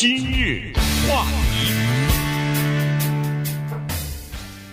今日话题，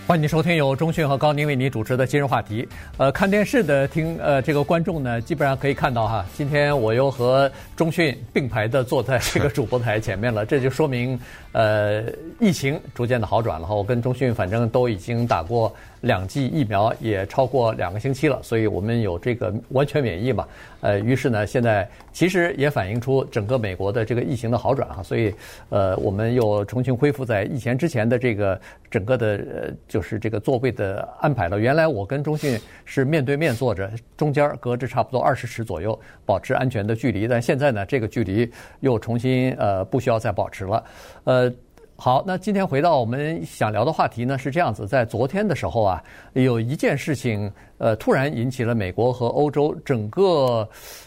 欢迎收听由中讯和高宁为您主持的今日话题。呃，看电视的听呃这个观众呢，基本上可以看到哈，今天我又和中讯并排的坐在这个主播台前面了，这就说明呃疫情逐渐的好转了哈。我跟中讯反正都已经打过。两剂疫苗也超过两个星期了，所以我们有这个完全免疫嘛。呃，于是呢，现在其实也反映出整个美国的这个疫情的好转哈，所以呃，我们又重新恢复在疫情之前的这个整个的呃，就是这个座位的安排了。原来我跟中信是面对面坐着，中间隔着差不多二十尺左右，保持安全的距离。但现在呢，这个距离又重新呃，不需要再保持了，呃。好，那今天回到我们想聊的话题呢，是这样子，在昨天的时候啊，有一件事情，呃，突然引起了美国和欧洲整个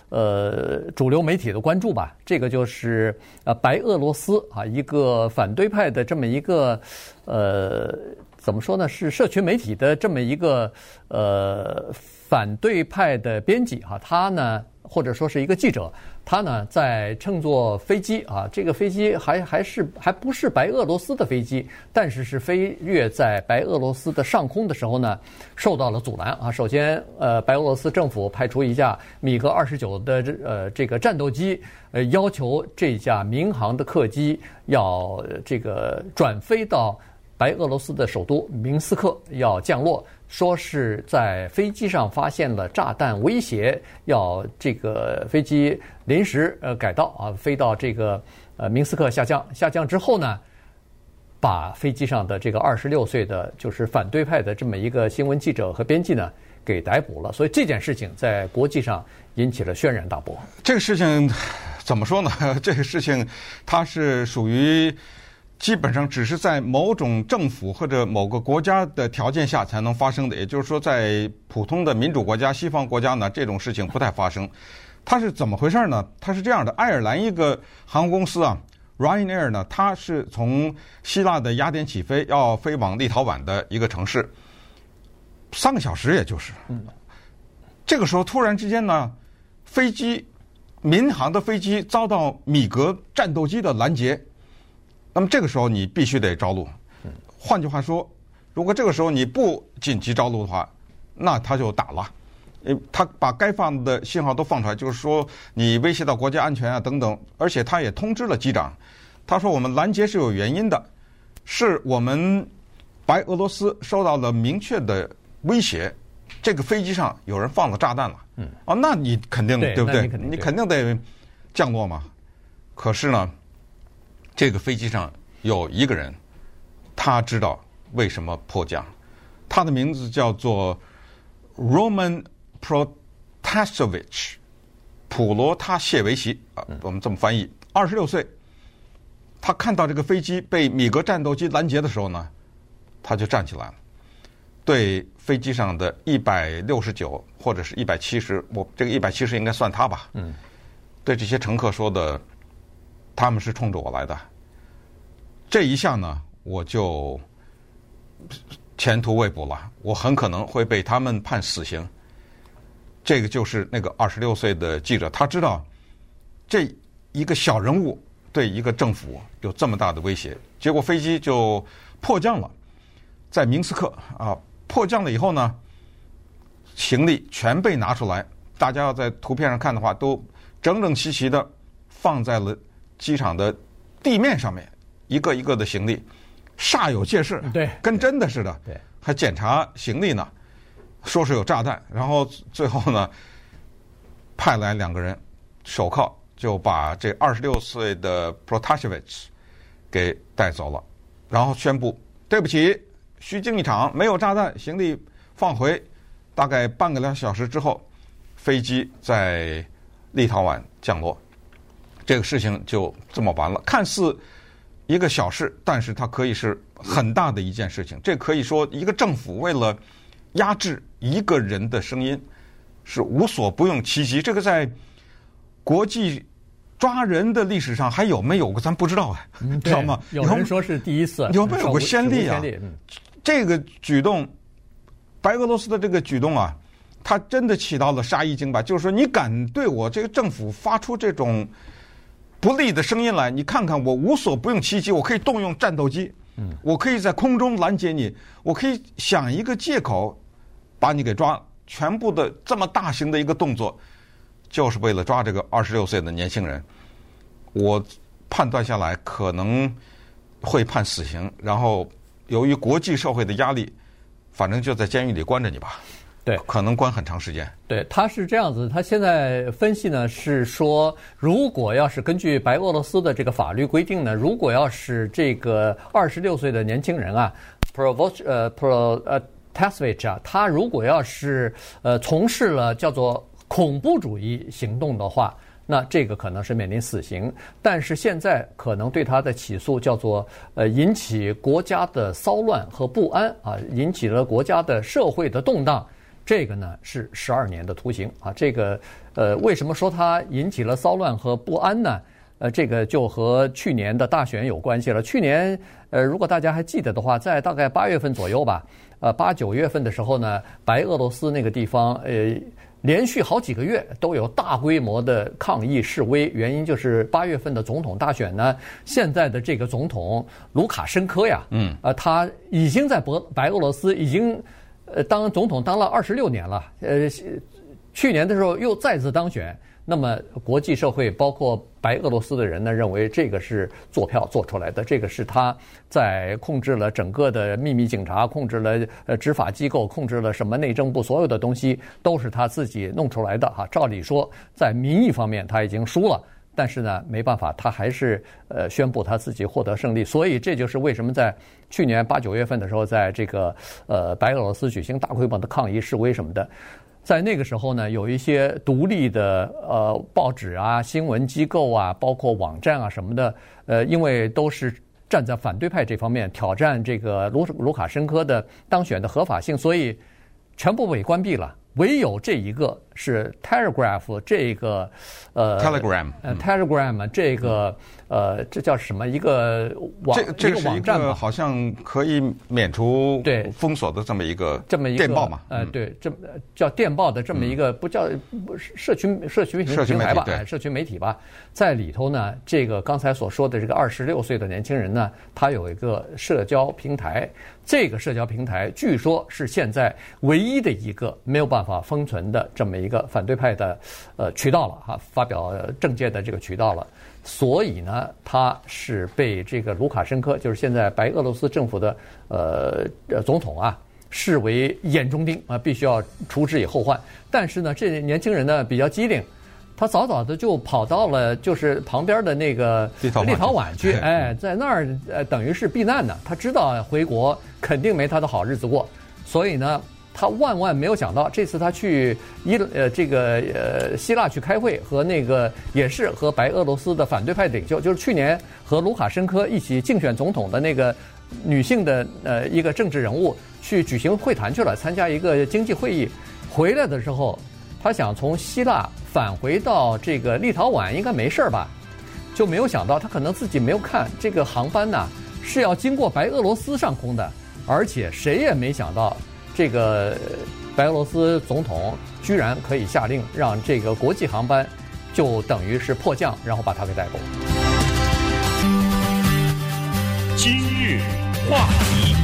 呃主流媒体的关注吧。这个就是呃白俄罗斯啊，一个反对派的这么一个呃怎么说呢，是社群媒体的这么一个呃反对派的编辑哈，他呢。或者说是一个记者，他呢在乘坐飞机啊，这个飞机还还是还不是白俄罗斯的飞机，但是是飞越在白俄罗斯的上空的时候呢，受到了阻拦啊。首先，呃，白俄罗斯政府派出一架米格二十九的这呃这个战斗机，呃，要求这架民航的客机要这个转飞到白俄罗斯的首都明斯克要降落。说是在飞机上发现了炸弹，威胁要这个飞机临时呃改道啊，飞到这个呃明斯克下降。下降之后呢，把飞机上的这个二十六岁的就是反对派的这么一个新闻记者和编辑呢给逮捕了。所以这件事情在国际上引起了轩然大波。这个事情怎么说呢？这个事情它是属于。基本上只是在某种政府或者某个国家的条件下才能发生的，也就是说，在普通的民主国家、西方国家呢，这种事情不太发生。它是怎么回事呢？它是这样的：爱尔兰一个航空公司啊，Ryanair 呢，它是从希腊的雅典起飞，要飞往立陶宛的一个城市，三个小时，也就是。这个时候突然之间呢，飞机民航的飞机遭到米格战斗机的拦截。那么这个时候你必须得着陆，换句话说，如果这个时候你不紧急着陆的话，那他就打了，呃，他把该放的信号都放出来，就是说你威胁到国家安全啊等等，而且他也通知了机长，他说我们拦截是有原因的，是我们白俄罗斯受到了明确的威胁，这个飞机上有人放了炸弹了，嗯，哦，那你肯定对，对不对？你肯定得降落嘛，可是呢？这个飞机上有一个人，他知道为什么迫降，他的名字叫做 Roman Protasevich，普罗塔谢维奇啊，我们这么翻译。二十六岁，他看到这个飞机被米格战斗机拦截的时候呢，他就站起来了，对飞机上的一百六十九或者是一百七十，我这个一百七十应该算他吧，嗯，对这些乘客说的。他们是冲着我来的，这一项呢，我就前途未卜了。我很可能会被他们判死刑。这个就是那个二十六岁的记者，他知道这一个小人物对一个政府有这么大的威胁，结果飞机就迫降了，在明斯克啊，迫降了以后呢，行李全被拿出来，大家要在图片上看的话，都整整齐齐的放在了。机场的地面上面，一个一个的行李，煞有介事，对，跟真的似的，对，还检查行李呢，说是有炸弹，然后最后呢，派来两个人，手铐就把这二十六岁的 Protasevich 给带走了，然后宣布对不起，虚惊一场，没有炸弹，行李放回。大概半个来小时之后，飞机在立陶宛降落。这个事情就这么完了，看似一个小事，但是它可以是很大的一件事情。这可以说，一个政府为了压制一个人的声音，是无所不用其极。这个在国际抓人的历史上还有没有过？咱不知道啊，知道吗？有人说是第一次，有没有过先例啊？这个举动，白俄罗斯的这个举动啊，它真的起到了杀一儆百，就是说，你敢对我这个政府发出这种。不利的声音来，你看看我无所不用其极，我可以动用战斗机，嗯，我可以在空中拦截你，我可以想一个借口把你给抓，全部的这么大型的一个动作，就是为了抓这个二十六岁的年轻人。我判断下来可能会判死刑，然后由于国际社会的压力，反正就在监狱里关着你吧。对，可能关很长时间。对，他是这样子，他现在分析呢是说，如果要是根据白俄罗斯的这个法律规定呢，如果要是这个二十六岁的年轻人啊，Provoch 呃 Pro 呃 Tasvich 啊，他如果要是呃从事了叫做恐怖主义行动的话，那这个可能是面临死刑。但是现在可能对他的起诉叫做呃引起国家的骚乱和不安啊，引起了国家的社会的动荡。这个呢是十二年的徒刑啊，这个呃，为什么说它引起了骚乱和不安呢？呃，这个就和去年的大选有关系了。去年呃，如果大家还记得的话，在大概八月份左右吧，呃，八九月份的时候呢，白俄罗斯那个地方呃，连续好几个月都有大规模的抗议示威，原因就是八月份的总统大选呢，现在的这个总统卢卡申科呀，嗯，呃，他已经在白白俄罗斯已经。呃，当总统当了二十六年了，呃，去年的时候又再次当选。那么国际社会包括白俄罗斯的人呢，认为这个是做票做出来的，这个是他在控制了整个的秘密警察，控制了呃执法机构，控制了什么内政部所有的东西，都是他自己弄出来的哈。照理说，在民意方面他已经输了。但是呢，没办法，他还是呃宣布他自己获得胜利，所以这就是为什么在去年八九月份的时候，在这个呃白俄罗斯举行大规模的抗议示威什么的，在那个时候呢，有一些独立的呃报纸啊、新闻机构啊、包括网站啊什么的，呃，因为都是站在反对派这方面挑战这个卢卢卡申科的当选的合法性，所以全部被关闭了。唯有这一个是 Telegraph 这个呃 Telegram 呃 Telegram 这个呃这叫什么？一个网这这个网站好像可以免除对。封锁的这么一个这么一个电报嘛呃对这么叫电报的这么一个不叫不是社群社群平台吧社群媒体吧。在里头呢这个刚才所说的这个二十六岁的年轻人呢他有一个社交平台。这个社交平台据说是现在唯一的一个没有办法封存的这么一个反对派的呃渠道了哈，发表政见的这个渠道了，所以呢，他是被这个卢卡申科，就是现在白俄罗斯政府的呃总统啊，视为眼中钉啊，必须要除之以后患。但是呢，这年轻人呢比较机灵，他早早的就跑到了就是旁边的那个立陶宛去，哎，在那儿呃等于是避难呢。他知道回国肯定没他的好日子过，所以呢。他万万没有想到，这次他去伊呃这个呃希腊去开会，和那个也是和白俄罗斯的反对派领袖，就是去年和卢卡申科一起竞选总统的那个女性的呃一个政治人物去举行会谈去了，参加一个经济会议。回来的时候，他想从希腊返回到这个立陶宛，应该没事吧？就没有想到他可能自己没有看这个航班呐，是要经过白俄罗斯上空的，而且谁也没想到。这个白俄罗斯总统居然可以下令让这个国际航班就等于是迫降，然后把他给带走。今日话题，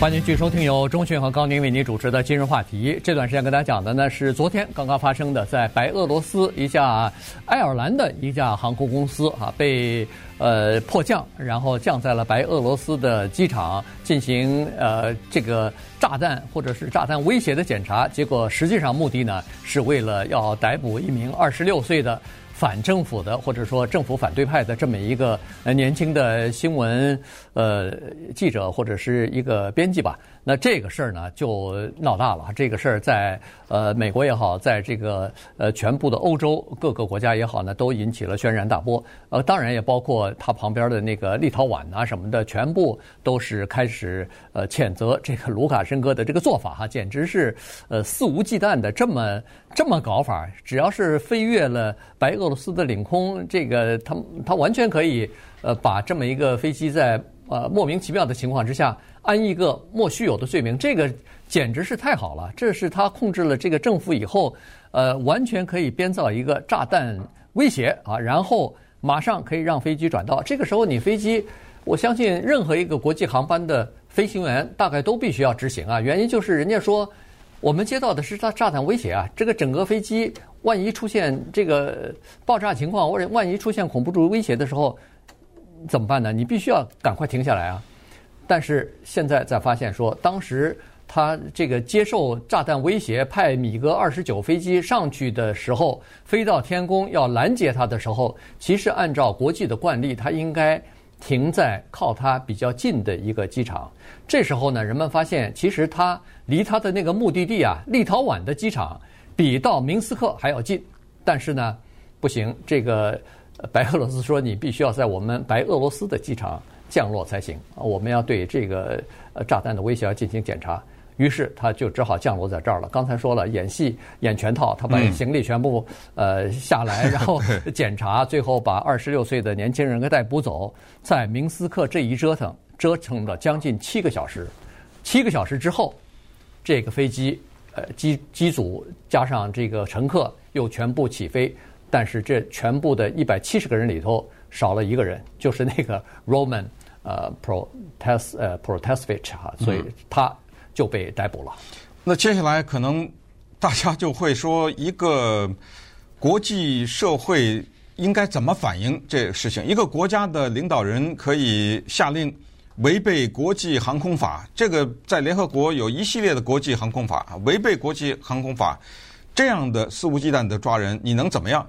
欢迎继续收听由中讯和高宁为您主持的今日话题。这段时间跟大家讲的呢是昨天刚刚发生的，在白俄罗斯一架爱尔兰的一架航空公司啊被。呃，迫降，然后降在了白俄罗斯的机场进行呃这个炸弹或者是炸弹威胁的检查，结果实际上目的呢是为了要逮捕一名二十六岁的反政府的或者说政府反对派的这么一个呃年轻的新闻呃记者或者是一个编辑吧。那这个事儿呢，就闹大了。这个事儿在呃美国也好，在这个呃全部的欧洲各个国家也好呢，都引起了轩然大波。呃，当然也包括他旁边的那个立陶宛啊什么的，全部都是开始呃谴责这个卢卡申科的这个做法哈，简直是呃肆无忌惮的这么这么搞法。只要是飞越了白俄罗斯的领空，这个他他完全可以呃把这么一个飞机在呃莫名其妙的情况之下。安一个莫须有的罪名，这个简直是太好了。这是他控制了这个政府以后，呃，完全可以编造一个炸弹威胁啊，然后马上可以让飞机转道。这个时候你飞机，我相信任何一个国际航班的飞行员大概都必须要执行啊。原因就是人家说我们接到的是炸炸弹威胁啊，这个整个飞机万一出现这个爆炸情况或者万一出现恐怖主义威胁的时候怎么办呢？你必须要赶快停下来啊。但是现在才发现说，当时。他这个接受炸弹威胁，派米格二十九飞机上去的时候，飞到天宫要拦截他的时候，其实按照国际的惯例，他应该停在靠它比较近的一个机场。这时候呢，人们发现其实它离它的那个目的地啊，立陶宛的机场比到明斯克还要近。但是呢，不行，这个白俄罗斯说你必须要在我们白俄罗斯的机场降落才行啊，我们要对这个呃炸弹的威胁要进行检查。于是他就只好降落在这儿了。刚才说了，演戏演全套，他把行李全部呃下来，然后检查，最后把二十六岁的年轻人给逮捕走。在明斯克这一折腾，折腾了将近七个小时。七个小时之后，这个飞机呃机机组加上这个乘客又全部起飞，但是这全部的一百七十个人里头少了一个人，就是那个 Roman 呃 Protas 呃 Protasevich 哈，所以他。就被逮捕了。那接下来可能大家就会说，一个国际社会应该怎么反应这个事情？一个国家的领导人可以下令违背国际航空法，这个在联合国有一系列的国际航空法，违背国际航空法这样的肆无忌惮的抓人，你能怎么样？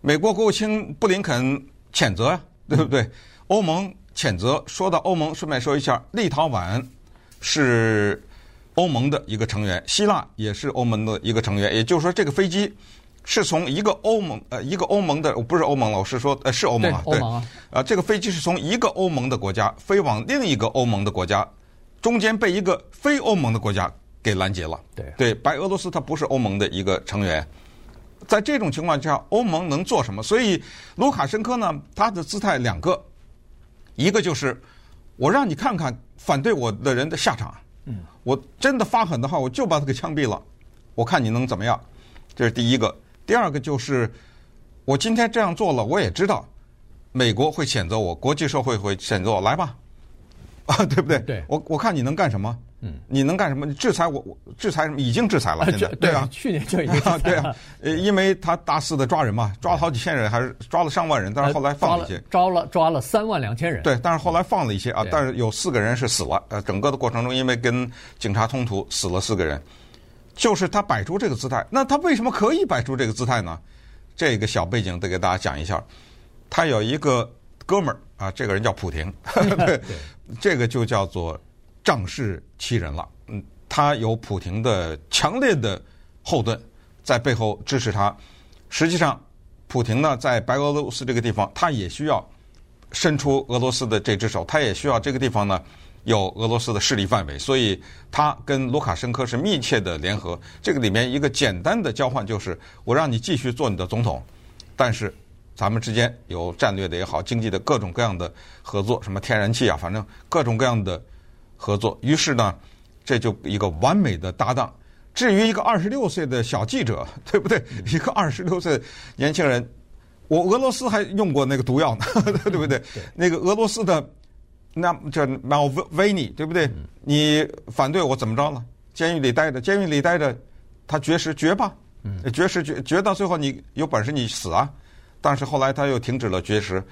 美国国务卿布林肯谴责呀，对不对？欧盟谴责。说到欧盟，顺便说一下，立陶宛。是欧盟的一个成员，希腊也是欧盟的一个成员。也就是说，这个飞机是从一个欧盟呃一个欧盟的不是欧盟了，我是说呃是欧盟啊，对，啊、呃，这个飞机是从一个欧盟的国家飞往另一个欧盟的国家，中间被一个非欧盟的国家给拦截了。对对，白俄罗斯它不是欧盟的一个成员，在这种情况下，欧盟能做什么？所以卢卡申科呢，他的姿态两个，一个就是。我让你看看反对我的人的下场。嗯，我真的发狠的话，我就把他给枪毙了。我看你能怎么样？这是第一个。第二个就是，我今天这样做了，我也知道美国会谴责我，国际社会会谴责我。来吧，啊，对不对？对。我我看你能干什么？嗯，你能干什么？你制裁我，我制裁什么？已经制裁了，现在对啊，去年就已经。对啊，呃，因为他大肆的抓人嘛，抓了好几千人，还是抓了上万人，但是后来放了一些，抓了抓了三万两千人。对，但是后来放了一些啊，但是有四个人是死了。呃，整个的过程中，因为跟警察冲突，死了四个人。就是他摆出这个姿态，那他为什么可以摆出这个姿态呢？这个小背景得给大家讲一下。他有一个哥们儿啊，这个人叫普廷，对，这个就叫做仗势欺人了。嗯，他有普廷的强烈的后盾在背后支持他。实际上，普廷呢，在白俄罗斯这个地方，他也需要伸出俄罗斯的这只手，他也需要这个地方呢有俄罗斯的势力范围。所以，他跟卢卡申科是密切的联合。这个里面一个简单的交换就是：我让你继续做你的总统，但是咱们之间有战略的也好，经济的各种各样的合作，什么天然气啊，反正各种各样的合作。于是呢。这就一个完美的搭档。至于一个二十六岁的小记者，对不对？一个二十六岁年轻人，我俄罗斯还用过那个毒药呢，对不对？那个俄罗斯的那叫 Navalny，对不对？你反对我怎么着了？监狱里待着，监狱里待着，他绝食绝吧，绝食绝绝到最后，你有本事你死啊！但是后来他又停止了绝食，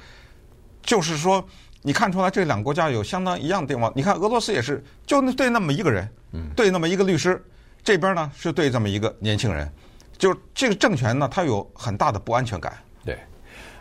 就是说。你看出来这两个国家有相当一样的地方。你看俄罗斯也是，就对那么一个人，对那么一个律师，这边呢是对这么一个年轻人，就这个政权呢，它有很大的不安全感。对，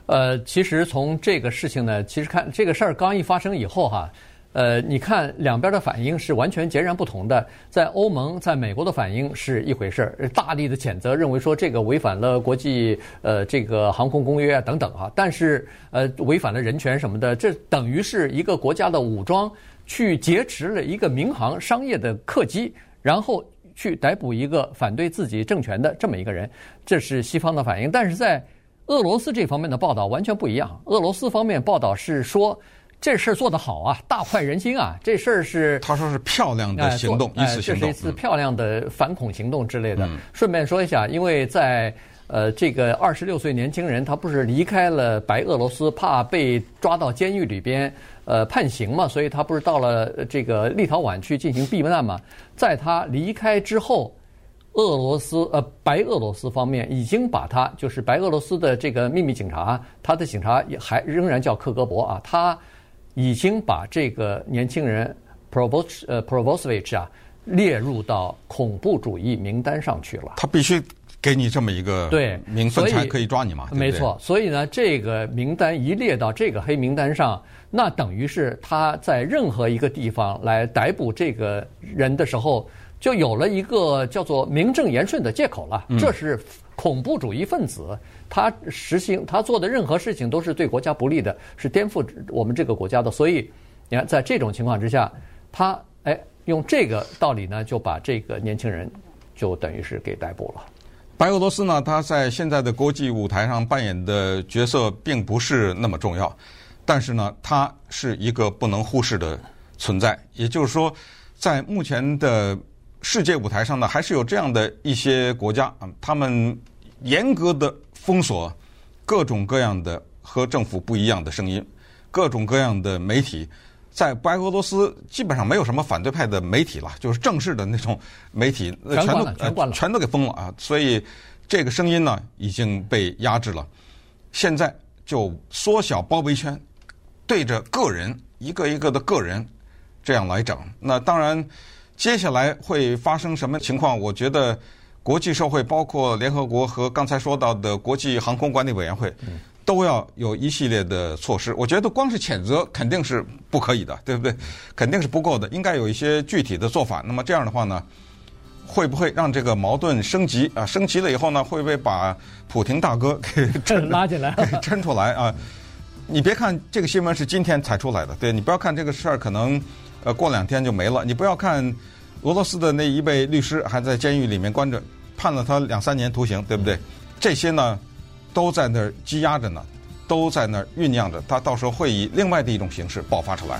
呃，其实从这个事情呢，其实看这个事儿刚一发生以后哈。呃，你看两边的反应是完全截然不同的。在欧盟，在美国的反应是一回事儿，大力的谴责，认为说这个违反了国际呃这个航空公约啊等等啊。但是呃违反了人权什么的，这等于是一个国家的武装去劫持了一个民航商业的客机，然后去逮捕一个反对自己政权的这么一个人，这是西方的反应。但是在俄罗斯这方面的报道完全不一样。俄罗斯方面报道是说。这事儿做得好啊，大快人心啊！这事儿是他说是漂亮的行动，哎、一次行动，这是一次漂亮的反恐行动之类的。嗯、顺便说一下，因为在呃，这个二十六岁年轻人他不是离开了白俄罗斯，怕被抓到监狱里边呃判刑嘛，所以他不是到了这个立陶宛去进行避难嘛。在他离开之后，俄罗斯呃白俄罗斯方面已经把他就是白俄罗斯的这个秘密警察，他的警察也还仍然叫克格勃啊，他已经把这个年轻人 Provos 呃 Provosevich 啊。列入到恐怖主义名单上去了。他必须给你这么一个对名分才可以抓你嘛？没错。所以呢，这个名单一列到这个黑名单上，那等于是他在任何一个地方来逮捕这个人的时候，就有了一个叫做名正言顺的借口了。这是恐怖主义分子，他实行他做的任何事情都是对国家不利的，是颠覆我们这个国家的。所以，你看，在这种情况之下，他哎。用这个道理呢，就把这个年轻人就等于是给逮捕了。白俄罗斯呢，他在现在的国际舞台上扮演的角色并不是那么重要，但是呢，它是一个不能忽视的存在。也就是说，在目前的世界舞台上呢，还是有这样的一些国家啊，他们严格的封锁各种各样的和政府不一样的声音，各种各样的媒体。在白俄罗斯基本上没有什么反对派的媒体了，就是正式的那种媒体全都全关了，全都给封了啊！所以这个声音呢已经被压制了。现在就缩小包围圈，对着个人一个一个的个人这样来整。那当然，接下来会发生什么情况？我觉得国际社会，包括联合国和刚才说到的国际航空管理委员会。都要有一系列的措施，我觉得光是谴责肯定是不可以的，对不对？肯定是不够的，应该有一些具体的做法。那么这样的话呢，会不会让这个矛盾升级啊？升级了以后呢，会不会把普廷大哥给抻拉进来，给 抻出来啊？你别看这个新闻是今天才出来的，对，你不要看这个事儿可能呃过两天就没了。你不要看俄罗斯的那一位律师还在监狱里面关着，判了他两三年徒刑，对不对？这些呢？都在那儿积压着呢，都在那儿酝酿着，他到时候会以另外的一种形式爆发出来。